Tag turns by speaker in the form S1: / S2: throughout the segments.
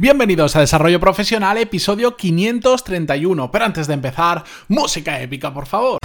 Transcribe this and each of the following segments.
S1: Bienvenidos a Desarrollo Profesional, episodio 531. Pero antes de empezar, música épica, por favor.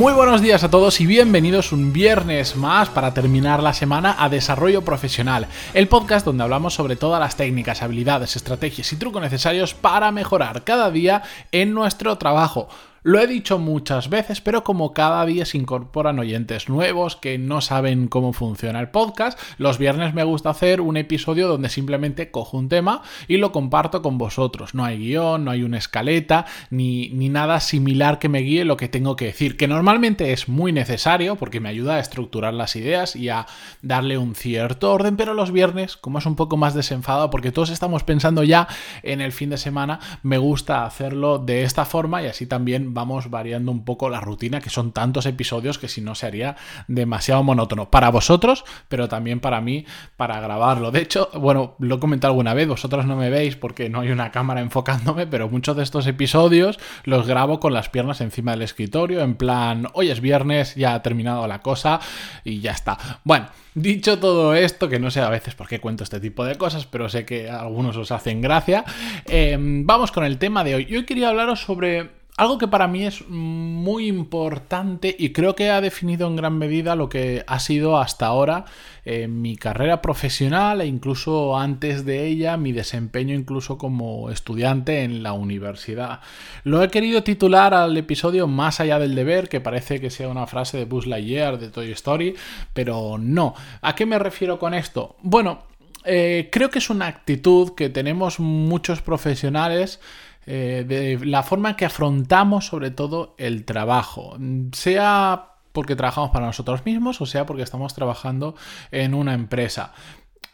S1: Muy buenos días a todos y bienvenidos un viernes más para terminar la semana a Desarrollo Profesional, el podcast donde hablamos sobre todas las técnicas, habilidades, estrategias y trucos necesarios para mejorar cada día en nuestro trabajo. Lo he dicho muchas veces, pero como cada día se incorporan oyentes nuevos que no saben cómo funciona el podcast, los viernes me gusta hacer un episodio donde simplemente cojo un tema y lo comparto con vosotros. No hay guion, no hay una escaleta, ni, ni nada similar que me guíe lo que tengo que decir, que normalmente es muy necesario porque me ayuda a estructurar las ideas y a darle un cierto orden, pero los viernes, como es un poco más desenfadado porque todos estamos pensando ya en el fin de semana, me gusta hacerlo de esta forma y así también vamos variando un poco la rutina, que son tantos episodios que si no se haría demasiado monótono. Para vosotros, pero también para mí, para grabarlo. De hecho, bueno, lo he comentado alguna vez, vosotros no me veis porque no hay una cámara enfocándome, pero muchos de estos episodios los grabo con las piernas encima del escritorio, en plan, hoy es viernes, ya ha terminado la cosa y ya está. Bueno. Dicho todo esto, que no sé a veces por qué cuento este tipo de cosas, pero sé que algunos os hacen gracia, eh, vamos con el tema de hoy. Yo quería hablaros sobre algo que para mí es muy importante y creo que ha definido en gran medida lo que ha sido hasta ahora eh, mi carrera profesional e incluso antes de ella mi desempeño incluso como estudiante en la universidad. Lo he querido titular al episodio Más allá del deber, que parece que sea una frase de Buzz Lightyear de Toy Story, pero no. ¿A qué me refiero con esto? Bueno, eh, creo que es una actitud que tenemos muchos profesionales eh, de la forma en que afrontamos sobre todo el trabajo, sea porque trabajamos para nosotros mismos o sea porque estamos trabajando en una empresa.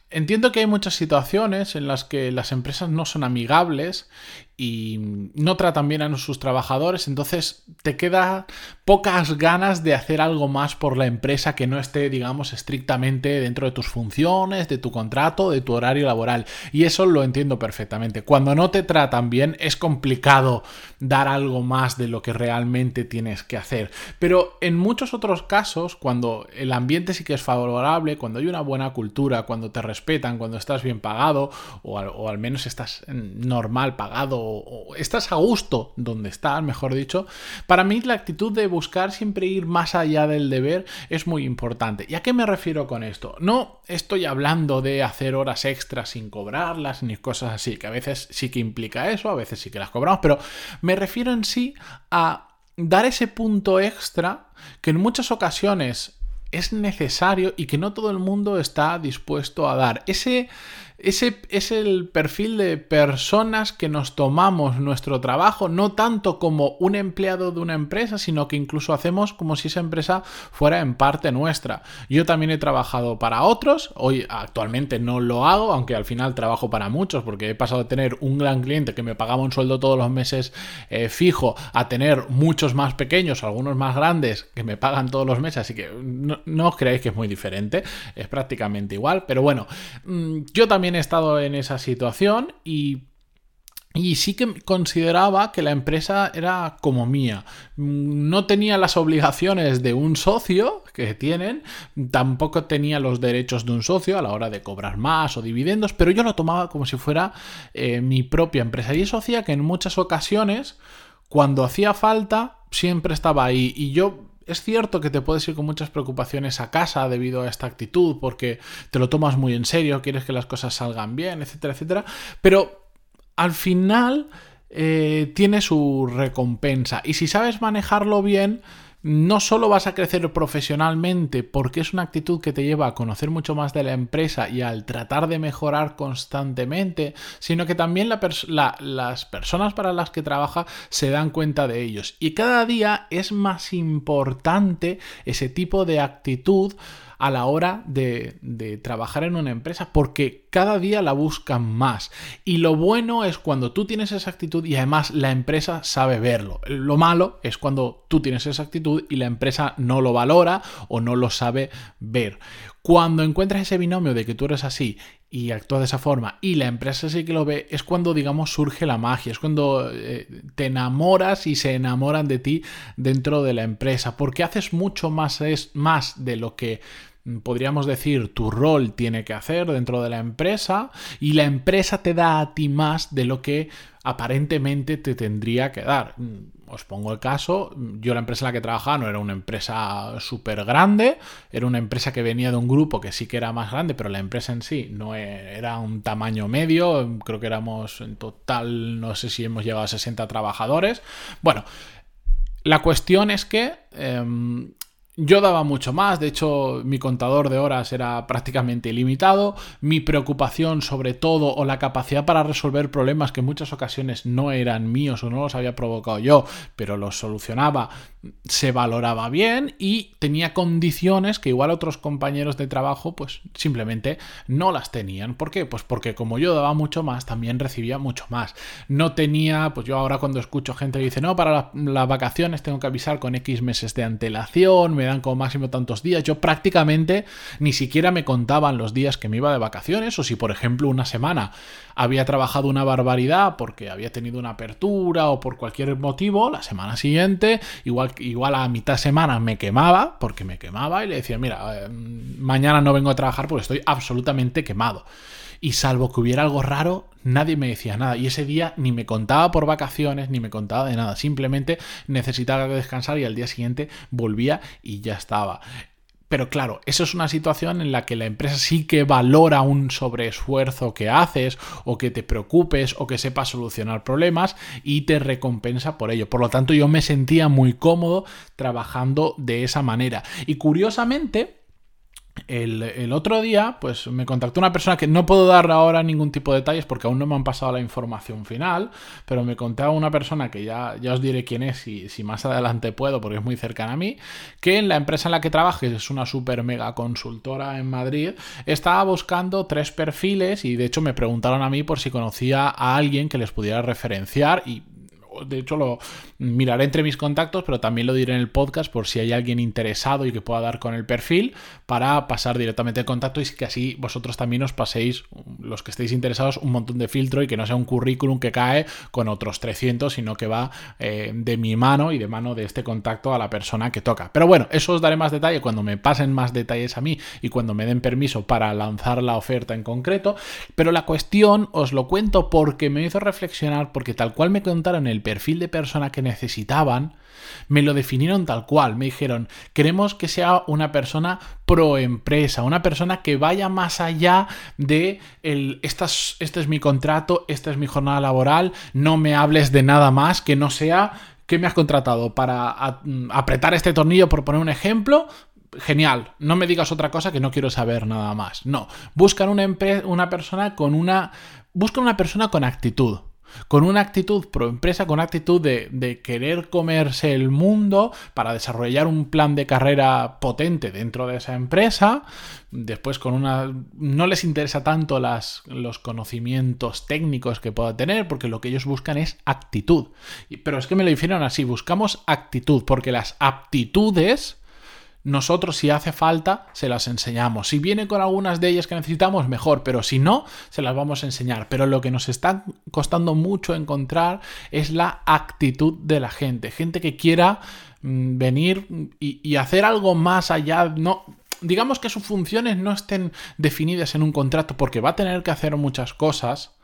S1: Entiendo que hay muchas situaciones en las que las empresas no son amigables y no tratan bien a sus trabajadores, entonces te queda pocas ganas de hacer algo más por la empresa que no esté, digamos, estrictamente dentro de tus funciones, de tu contrato, de tu horario laboral. Y eso lo entiendo perfectamente. Cuando no te tratan bien es complicado dar algo más de lo que realmente tienes que hacer. Pero en muchos otros casos, cuando el ambiente sí que es favorable, cuando hay una buena cultura, cuando te respetan, cuando estás bien pagado o al, menos estás normal pagado o, estás a gusto donde estás, mejor dicho, para mí la actitud de buscar siempre ir más allá del deber es muy importante. ¿Y a qué me refiero con esto? No estoy hablando de hacer horas extras sin cobrarlas ni cosas así, que a veces sí que implica eso, a veces sí que las cobramos, pero me refiero en sí a dar ese punto extra que en muchas ocasiones es necesario y que no todo el mundo está dispuesto a dar. Ese ese es el perfil de personas que nos tomamos nuestro trabajo no tanto como un empleado de una empresa, sino que incluso hacemos como si esa empresa fuera en parte nuestra. Yo también he trabajado para otros, hoy actualmente no lo hago, aunque al final trabajo para muchos, porque he pasado de tener un gran cliente que me pagaba un sueldo todos los meses eh, fijo a tener muchos más pequeños, algunos más grandes que me pagan todos los meses, así que no, no os creáis que es muy diferente, es prácticamente igual, pero bueno, mm, yo también he estado en esa situación y y sí que consideraba que la empresa era como mía. No tenía las obligaciones de un socio que tienen, tampoco tenía los derechos de un socio a la hora de cobrar más o dividendos, pero yo lo tomaba como si fuera eh, mi propia empresa. Y eso hacía que en muchas ocasiones, cuando hacía falta, siempre estaba ahí. Y yo es cierto que te puedes ir con muchas preocupaciones a casa debido a esta actitud, porque te lo tomas muy en serio, quieres que las cosas salgan bien, etcétera, etcétera, pero al final eh, tiene su recompensa. Y si sabes manejarlo bien, no solo vas a crecer profesionalmente porque es una actitud que te lleva a conocer mucho más de la empresa y al tratar de mejorar constantemente, sino que también las personas para las que trabaja se dan cuenta de ellos. Y cada día es más importante ese tipo de actitud a la hora de, trabajar en una empresa porque cada día la buscan más. Y lo bueno es cuando tú tienes esa actitud y además la empresa sabe verlo. Lo malo es cuando tú tienes esa actitud y la empresa no lo valora o no lo sabe ver. Cuando encuentras ese binomio de que tú eres así y actúa de esa forma y la empresa sí que lo ve, es cuando, digamos, surge la magia, es cuando eh, te enamoras y se enamoran de ti dentro de la empresa, porque haces mucho más, es, más de lo que podríamos decir, tu rol tiene que hacer dentro de la empresa y la empresa te da a ti más de lo que aparentemente te tendría que dar. Mm, os pongo el caso, yo la empresa en la que trabajaba no era una empresa súper grande, era una empresa que venía de un grupo que sí que era más grande, pero la empresa en sí no e, era un tamaño medio, creo que éramos en total, no sé si hemos llegado a 60 trabajadores. Bueno, la cuestión es que em, yo daba mucho más, de hecho mi contador de horas era prácticamente ilimitado, mi preocupación sobre todo o la capacidad para resolver problemas que en muchas ocasiones no eran míos o no los había provocado yo, pero los solucionaba, se valoraba bien y tenía condiciones que igual otros compañeros de trabajo pues simplemente no las tenían. ¿Por qué? Pues porque como yo daba mucho más, también recibía mucho más. No tenía, pues yo ahora cuando escucho gente que dice, no, para las vacaciones tengo que avisar con X meses de antelación, me dan como máximo tantos días. Yo prácticamente ni siquiera me contaban los días que me iba de vacaciones o si por ejemplo una semana había trabajado una barbaridad porque había tenido una apertura o por cualquier motivo, la semana siguiente igual, igual a mitad semana me quemaba porque me quemaba y le decía, mira, eh, mañana no vengo a trabajar porque estoy absolutamente quemado y salvo que hubiera algo raro, nadie me decía nada. Y ese día ni me contaba por vacaciones, ni me contaba de nada. Simplemente necesitaba descansar y al día siguiente volvía y ya estaba. Pero claro, eso es una situación en la que la empresa sí que valora un sobreesfuerzo que haces o que te preocupes o que sepas solucionar problemas y te recompensa por ello. Por lo tanto, yo me sentía muy cómodo trabajando de esa manera. Y curiosamente, el, otro día, pues me contactó una persona que no puedo dar ahora ningún tipo de detalles porque aún no me han pasado la información final, pero me contaba una persona que ya, ya os diré quién es y si más adelante puedo porque es muy cercana a mí, que en la empresa en la que trabaja, es una super mega consultora en Madrid, estaba buscando tres perfiles y de hecho me preguntaron a mí por si conocía a alguien que les pudiera referenciar y de hecho lo miraré entre mis contactos, pero también lo diré en el podcast por si hay alguien interesado y que pueda dar con el perfil para pasar directamente el contacto y que así vosotros también os paséis, los que estéis interesados, un montón de filtro y que no sea un currículum que cae con otros 300, sino que va eh, de mi mano y de mano de este contacto a la persona que toca. Pero bueno, eso os daré más detalle cuando me pasen más detalles a mí y cuando me den permiso para lanzar la oferta en concreto. Pero la cuestión os lo cuento porque me hizo reflexionar, porque tal cual me contaron el perfil de persona que necesitaban, me lo definieron tal cual. Me dijeron, queremos que sea una persona pro empresa, una persona que vaya más allá de el, este es mi contrato, esta es mi jornada laboral, no me hables de nada más que no sea que me has contratado para apretar este tornillo, por poner un ejemplo, genial, no me digas otra cosa que no quiero saber nada más. No, buscan una, una persona con una... Buscan una persona con actitud con una actitud pro empresa, con actitud de, querer comerse el mundo para desarrollar un plan de carrera potente dentro de esa empresa. Después con una... No les interesa tanto las, los conocimientos técnicos que pueda tener, porque lo que ellos buscan es actitud. Pero es que me lo dijeron así, buscamos actitud, porque las aptitudes nosotros si hace falta se las enseñamos. Si viene con algunas de ellas que necesitamos, mejor, pero si no, se las vamos a enseñar. Pero lo que nos está costando mucho encontrar es la actitud de la gente. Gente que quiera mm, venir y, hacer algo más allá. No, digamos que sus funciones no estén definidas en un contrato porque va a tener que hacer muchas cosas.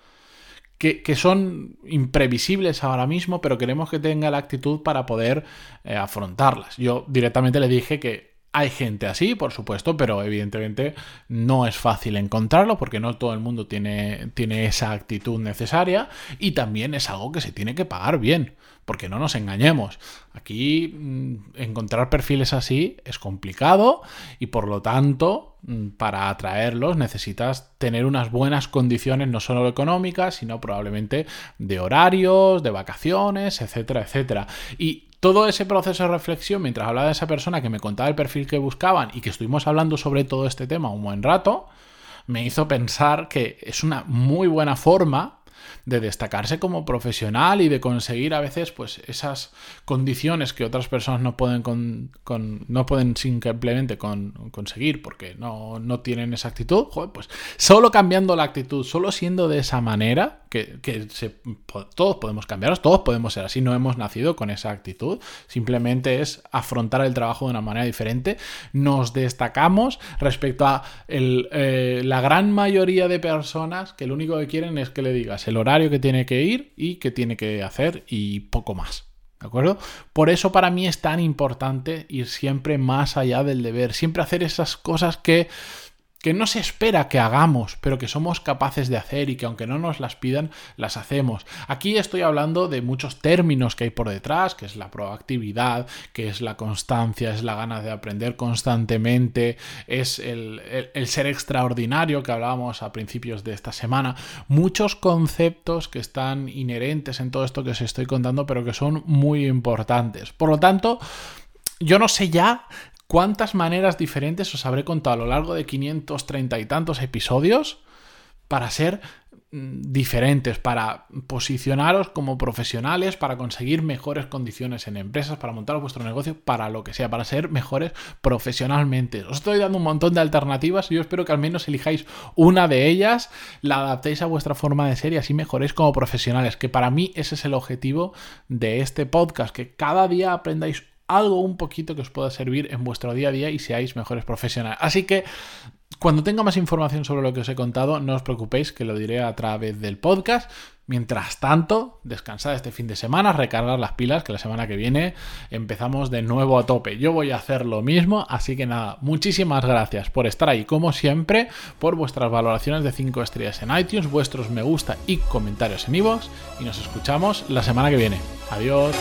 S1: Que, son imprevisibles ahora mismo, pero queremos que tenga la actitud para poder eh, afrontarlas. Yo directamente le dije que hay gente así, por supuesto, pero evidentemente no es fácil encontrarlo porque no todo el mundo tiene, tiene esa actitud necesaria y también es algo que se tiene que pagar bien, porque no nos engañemos. Aquí mm, encontrar perfiles así es complicado y por lo tanto mm, para atraerlos necesitas tener unas buenas condiciones no solo económicas, sino probablemente de horarios, de vacaciones, etcétera, etcétera. Y todo ese proceso de reflexión, mientras hablaba de esa persona que me contaba el perfil que buscaban y que estuvimos hablando sobre todo este tema un buen rato, me hizo pensar que es una muy buena forma de destacarse como profesional y de conseguir a veces pues esas condiciones que otras personas no pueden, con, no pueden simplemente conseguir porque no, no, tienen esa actitud, pues solo cambiando la actitud, solo siendo de esa manera, que, todos podemos cambiarlos, todos podemos ser así, no hemos nacido con esa actitud, simplemente es afrontar el trabajo de una manera diferente, nos destacamos respecto a eh, la gran mayoría de personas que lo único que quieren es que le digas el horario que tiene que ir y que tiene que hacer y poco más. ¿De acuerdo? Por eso para mí es tan importante ir siempre más allá del deber, siempre hacer esas cosas que que no se espera que hagamos, pero que somos capaces de hacer y que aunque no nos las pidan, las hacemos. Aquí estoy hablando de muchos términos que hay por detrás, que es la proactividad, que es la constancia, es la gana de aprender constantemente, es el, ser extraordinario que hablábamos a principios de esta semana. Muchos conceptos que están inherentes en todo esto que os estoy contando, pero que son muy importantes. Por lo tanto, yo no sé ya cuántas maneras diferentes os habré contado a lo largo de 530 y tantos episodios para ser mm, diferentes, para posicionaros como profesionales, para conseguir mejores condiciones en empresas, para montar vuestro negocio, para lo que sea, para ser mejores profesionalmente. Os estoy dando un montón de alternativas y yo espero que al menos elijáis una de ellas, la adaptéis a vuestra forma de ser y así mejoréis como profesionales, que para mí ese es el objetivo de este podcast, que cada día aprendáis algo un poquito que os pueda servir en vuestro día a día y seáis mejores profesionales. Así que cuando tenga más información sobre lo que os he contado, no os preocupéis que lo diré a través del podcast. Mientras tanto, descansad este fin de semana, recargar las pilas, que la semana que viene empezamos de nuevo a tope. Yo voy a hacer lo mismo, así que nada, muchísimas gracias por estar ahí, como siempre, por vuestras valoraciones de 5 estrellas en iTunes, vuestros me gusta y comentarios en iVoox, y nos escuchamos la semana que viene. Adiós.